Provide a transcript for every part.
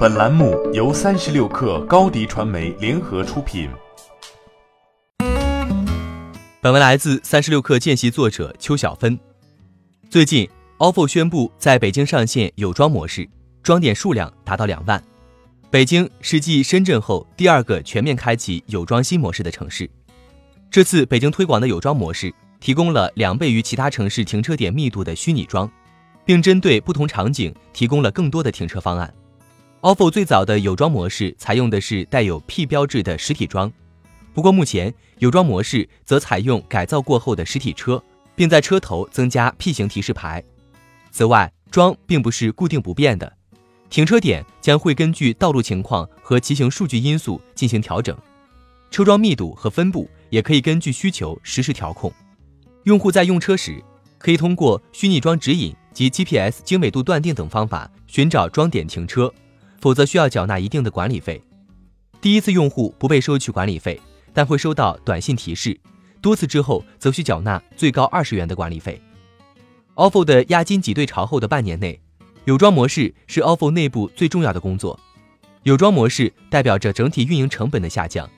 本栏目由三十六氪高低传媒联合出品。本文来自三十六氪见习作者邱小芬。最近，ofo 宣布在北京上线有装模式，装点数量达到两万。北京是继深圳后第二个全面开启有装新模式的城市。这次北京推广的有装模式，提供了两倍于其他城市停车点密度的虚拟装。并针对不同场景提供了更多的停车方案。Ofo 最早的有装模式采用的是带有 P 标志的实体装，不过目前有装模式则采用改造过后的实体车，并在车头增加 P 型提示牌。此外，装并不是固定不变的，停车点将会根据道路情况和骑行数据因素进行调整，车桩密度和分布也可以根据需求实时调控。用户在用车时，可以通过虚拟装指引。及 GPS 精美度断定等方法寻找装点停车，否则需要缴纳一定的管理费。第一次用户不被收取管理费，但会收到短信提示；多次之后则需缴纳最高二十元的管理费。ofo 的押金挤兑潮后的半年内，有装模式是 ofo 内部最重要的工作。有装模式代表着整体运营成本的下降。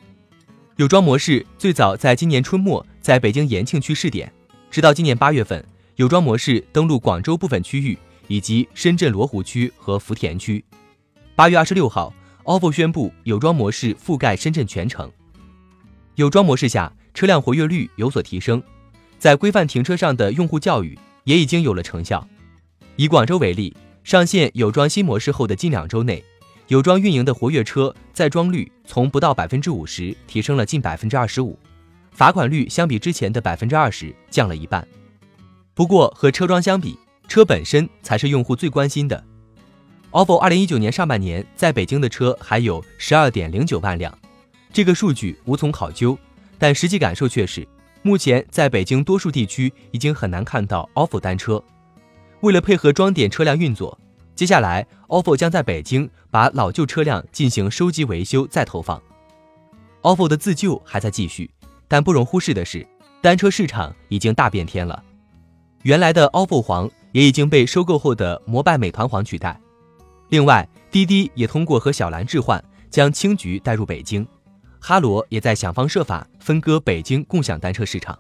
有装模式最早在今年春末在北京延庆区试点，直到今年八月份。有装模式登陆广州部分区域，以及深圳罗湖区和福田区。八月二十六号，ofo 宣布有装模式覆盖深圳全城。有装模式下，车辆活跃率有所提升，在规范停车上的用户教育也已经有了成效。以广州为例，上线有装新模式后的近两周内，有装运营的活跃车在装率从不到百分之五十提升了近百分之二十五，罚款率相比之前的百分之二十降了一半。不过和车桩相比，车本身才是用户最关心的。Ofo 二零一九年上半年在北京的车还有十二点零九万辆，这个数据无从考究，但实际感受却是，目前在北京多数地区已经很难看到 ofo 单车。为了配合装点车辆运作，接下来 ofo 将在北京把老旧车辆进行收集维修再投放。ofo 的自救还在继续，但不容忽视的是，单车市场已经大变天了。原来的 ofo 黄也已经被收购后的摩拜美团黄取代。另外，滴滴也通过和小蓝置换，将青桔带入北京。哈罗也在想方设法分割北京共享单车市场。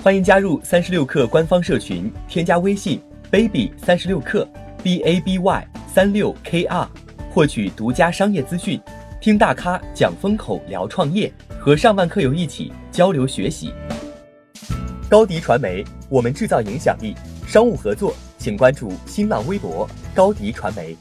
欢迎加入三十六氪官方社群，添加微信 baby 三十六氪 b a b y 三六 k r，获取独家商业资讯，听大咖讲风口，聊创业。和上万客友一起交流学习。高迪传媒，我们制造影响力。商务合作，请关注新浪微博高迪传媒。